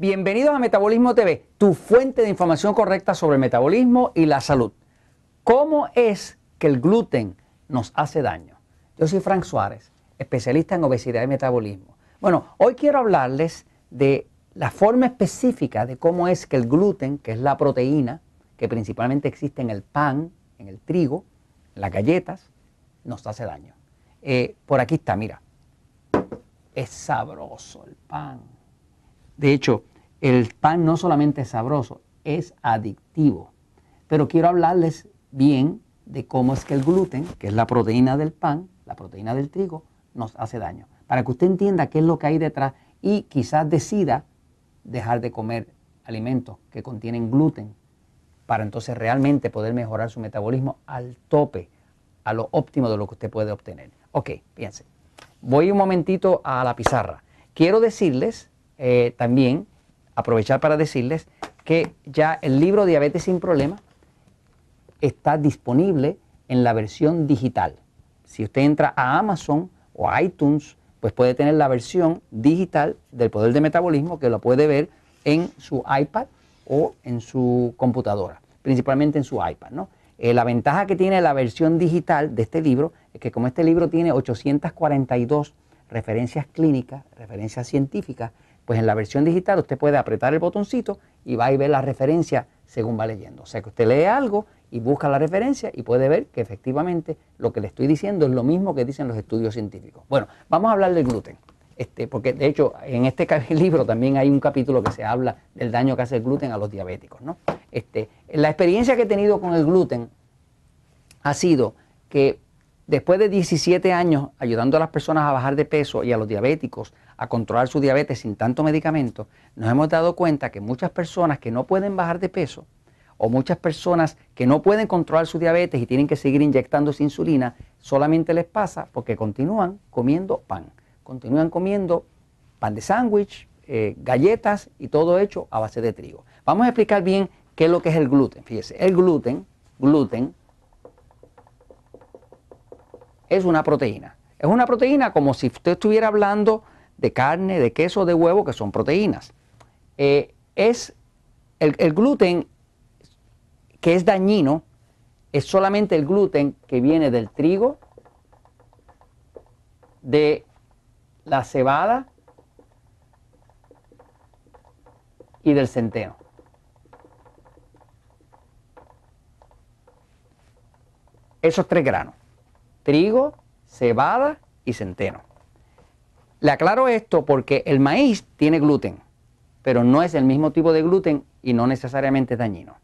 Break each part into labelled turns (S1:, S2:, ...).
S1: Bienvenidos a Metabolismo TV, tu fuente de información correcta sobre el metabolismo y la salud. ¿Cómo es que el gluten nos hace daño? Yo soy Frank Suárez, especialista en obesidad y metabolismo. Bueno, hoy quiero hablarles de la forma específica de cómo es que el gluten, que es la proteína que principalmente existe en el pan, en el trigo, en las galletas, nos hace daño. Eh, por aquí está, mira. Es sabroso el pan. De hecho, el pan no solamente es sabroso, es adictivo. Pero quiero hablarles bien de cómo es que el gluten, que es la proteína del pan, la proteína del trigo, nos hace daño. Para que usted entienda qué es lo que hay detrás y quizás decida dejar de comer alimentos que contienen gluten para entonces realmente poder mejorar su metabolismo al tope, a lo óptimo de lo que usted puede obtener. Ok, piense. Voy un momentito a la pizarra. Quiero decirles eh, también, aprovechar para decirles que ya el libro Diabetes sin Problemas está disponible en la versión digital. Si usted entra a Amazon o a iTunes, pues puede tener la versión digital del poder de metabolismo que lo puede ver en su iPad o en su computadora, principalmente en su iPad. Eh, la ventaja que tiene la versión digital de este libro es que como este libro tiene 842 referencias clínicas, referencias científicas, pues en la versión digital usted puede apretar el botoncito y va a ver la referencia según va leyendo. O sea que usted lee algo y busca la referencia y puede ver que efectivamente lo que le estoy diciendo es lo mismo que dicen los estudios científicos. Bueno, vamos a hablar del gluten. Este, porque de hecho en este libro también hay un capítulo que se habla del daño que hace el gluten a los diabéticos. ¿no? Este, la experiencia que he tenido con el gluten ha sido que después de 17 años ayudando a las personas a bajar de peso y a los diabéticos a controlar su diabetes sin tanto medicamento, nos hemos dado cuenta que muchas personas que no pueden bajar de peso o muchas personas que no pueden controlar su diabetes y tienen que seguir inyectándose insulina, solamente les pasa porque continúan comiendo pan continúan comiendo pan de sándwich, eh, galletas y todo hecho a base de trigo. Vamos a explicar bien qué es lo que es el gluten. Fíjese, el gluten, gluten es una proteína. Es una proteína como si usted estuviera hablando de carne, de queso, de huevo, que son proteínas. Eh, es el, el gluten que es dañino, es solamente el gluten que viene del trigo, de la cebada y del centeno. Esos tres granos, trigo, cebada y centeno. Le aclaro esto porque el maíz tiene gluten, pero no es el mismo tipo de gluten y no necesariamente es dañino.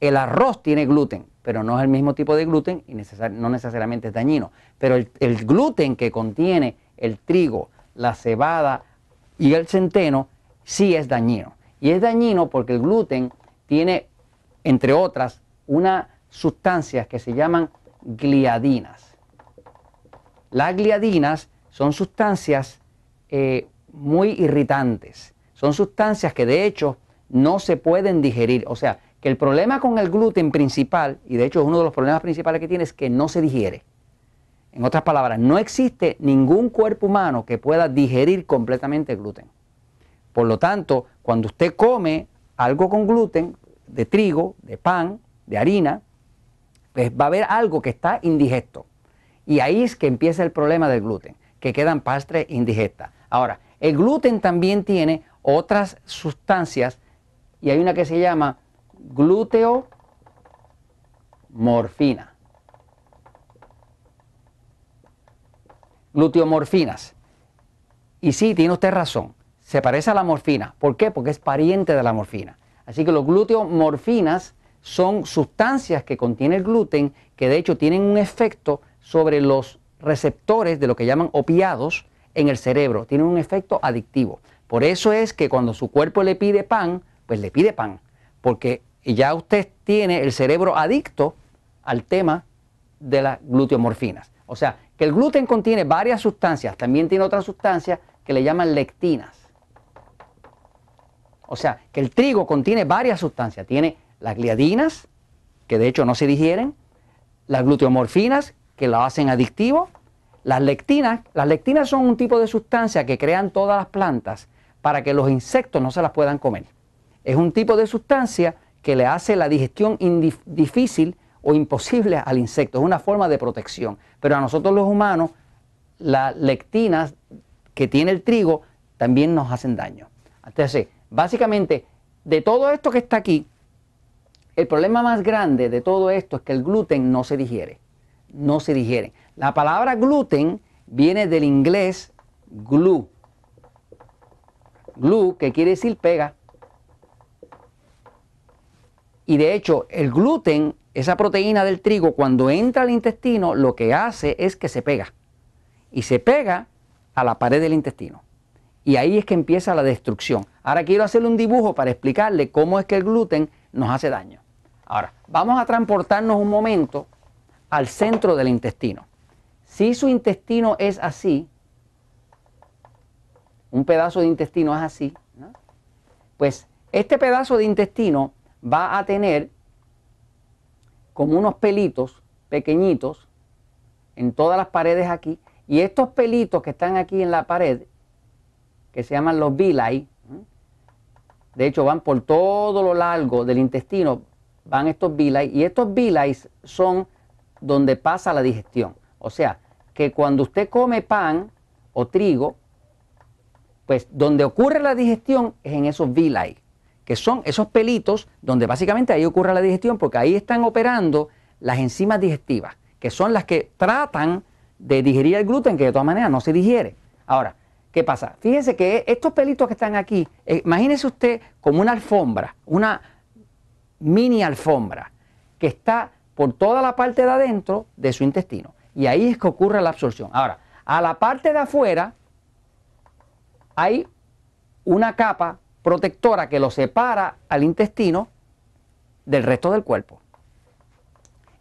S1: El arroz tiene gluten, pero no es el mismo tipo de gluten y no necesariamente es dañino. Pero el, el gluten que contiene el trigo, la cebada y el centeno sí es dañino. Y es dañino porque el gluten tiene, entre otras, unas sustancias que se llaman gliadinas. Las gliadinas son sustancias eh, muy irritantes. Son sustancias que de hecho no se pueden digerir. O sea, que el problema con el gluten principal, y de hecho es uno de los problemas principales que tiene, es que no se digiere. En otras palabras, no existe ningún cuerpo humano que pueda digerir completamente el gluten. Por lo tanto, cuando usted come algo con gluten, de trigo, de pan, de harina, pues va a haber algo que está indigesto. Y ahí es que empieza el problema del gluten, que quedan pastres indigestas. Ahora, el gluten también tiene otras sustancias y hay una que se llama gluteomorfina. gluteomorfinas. Y sí, tiene usted razón, se parece a la morfina. ¿Por qué? Porque es pariente de la morfina. Así que los gluteomorfinas son sustancias que contienen el gluten que de hecho tienen un efecto sobre los receptores de lo que llaman opiados en el cerebro. Tienen un efecto adictivo. Por eso es que cuando su cuerpo le pide pan, pues le pide pan. Porque ya usted tiene el cerebro adicto al tema de las gluteomorfinas. O sea, que el gluten contiene varias sustancias, también tiene otras sustancias que le llaman lectinas. O sea, que el trigo contiene varias sustancias. Tiene las gliadinas, que de hecho no se digieren, las gluteomorfinas, que lo hacen adictivo, las lectinas. Las lectinas son un tipo de sustancia que crean todas las plantas para que los insectos no se las puedan comer. Es un tipo de sustancia que le hace la digestión difícil o imposible al insecto. Es una forma de protección. Pero a nosotros los humanos, las lectinas que tiene el trigo también nos hacen daño. Entonces, básicamente, de todo esto que está aquí, el problema más grande de todo esto es que el gluten no se digiere. No se digiere. La palabra gluten viene del inglés glue. Glue, que quiere decir pega. Y de hecho, el gluten, esa proteína del trigo, cuando entra al intestino, lo que hace es que se pega. Y se pega a la pared del intestino. Y ahí es que empieza la destrucción. Ahora quiero hacerle un dibujo para explicarle cómo es que el gluten nos hace daño. Ahora, vamos a transportarnos un momento al centro del intestino. Si su intestino es así, un pedazo de intestino es así, pues este pedazo de intestino va a tener como unos pelitos pequeñitos en todas las paredes aquí, y estos pelitos que están aquí en la pared, que se llaman los villi, de hecho van por todo lo largo del intestino, van estos villi, y estos villi son donde pasa la digestión. O sea, que cuando usted come pan o trigo, pues donde ocurre la digestión es en esos villi, que son esos pelitos donde básicamente ahí ocurre la digestión, porque ahí están operando las enzimas digestivas, que son las que tratan de digerir el gluten, que de todas maneras no se digiere. Ahora, ¿qué pasa? Fíjese que estos pelitos que están aquí, eh, imagínese usted como una alfombra, una mini alfombra, que está por toda la parte de adentro de su intestino. Y ahí es que ocurre la absorción. Ahora, a la parte de afuera hay una capa protectora que lo separa al intestino del resto del cuerpo.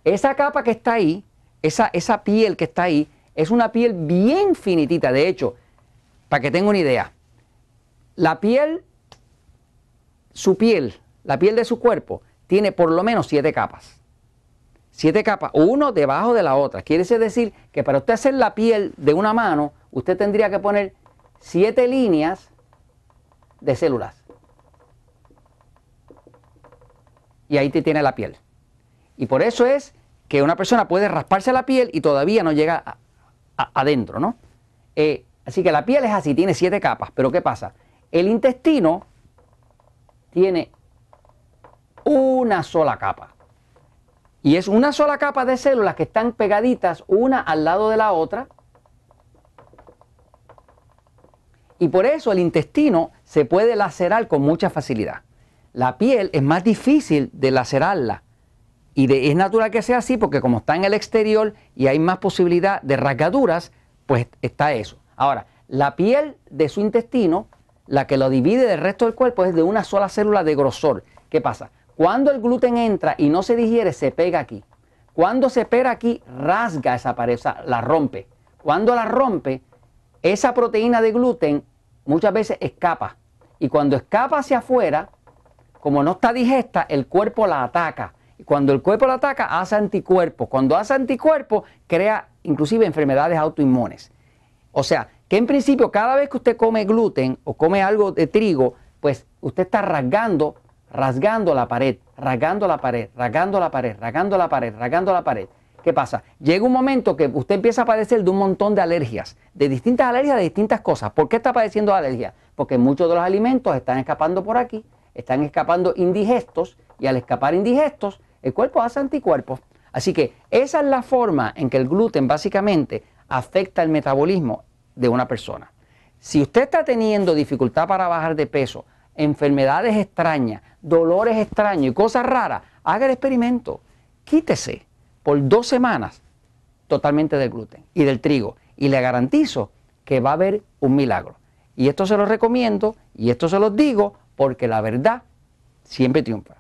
S1: Esa capa que está ahí, esa, esa piel que está ahí, es una piel bien finitita. De hecho, para que tenga una idea, la piel, su piel, la piel de su cuerpo, tiene por lo menos siete capas. Siete capas, uno debajo de la otra. Quiere decir que para usted hacer la piel de una mano, usted tendría que poner siete líneas de células. Y ahí te tiene la piel. Y por eso es que una persona puede rasparse la piel y todavía no llega adentro, ¿no? Eh, así que la piel es así, tiene siete capas. Pero ¿qué pasa? El intestino tiene una sola capa. Y es una sola capa de células que están pegaditas una al lado de la otra. Y por eso el intestino se puede lacerar con mucha facilidad. La piel es más difícil de lacerarla. Y es natural que sea así porque como está en el exterior y hay más posibilidad de rasgaduras, pues está eso. Ahora, la piel de su intestino, la que lo divide del resto del cuerpo, es de una sola célula de grosor. ¿Qué pasa? Cuando el gluten entra y no se digiere, se pega aquí. Cuando se pega aquí, rasga esa pared, la rompe. Cuando la rompe, esa proteína de gluten muchas veces escapa. Y cuando escapa hacia afuera, como no está digesta, el cuerpo la ataca. Y cuando el cuerpo la ataca, hace anticuerpos. Cuando hace anticuerpos, crea inclusive enfermedades autoinmunes. O sea, que en principio cada vez que usted come gluten o come algo de trigo, pues usted está rasgando rasgando la pared, rasgando la pared, rasgando la pared, rasgando la pared, rasgando la pared. ¿Qué pasa? Llega un momento que usted empieza a padecer de un montón de alergias, de distintas alergias de distintas cosas. ¿Por qué está padeciendo alergias? Porque muchos de los alimentos están escapando por aquí, están escapando indigestos y al escapar indigestos, el cuerpo hace anticuerpos. Así que esa es la forma en que el gluten básicamente afecta el metabolismo de una persona. Si usted está teniendo dificultad para bajar de peso, enfermedades extrañas, dolores extraños y cosas raras, haga el experimento. Quítese por dos semanas totalmente del gluten y del trigo. Y le garantizo que va a haber un milagro. Y esto se lo recomiendo y esto se los digo porque la verdad siempre triunfa.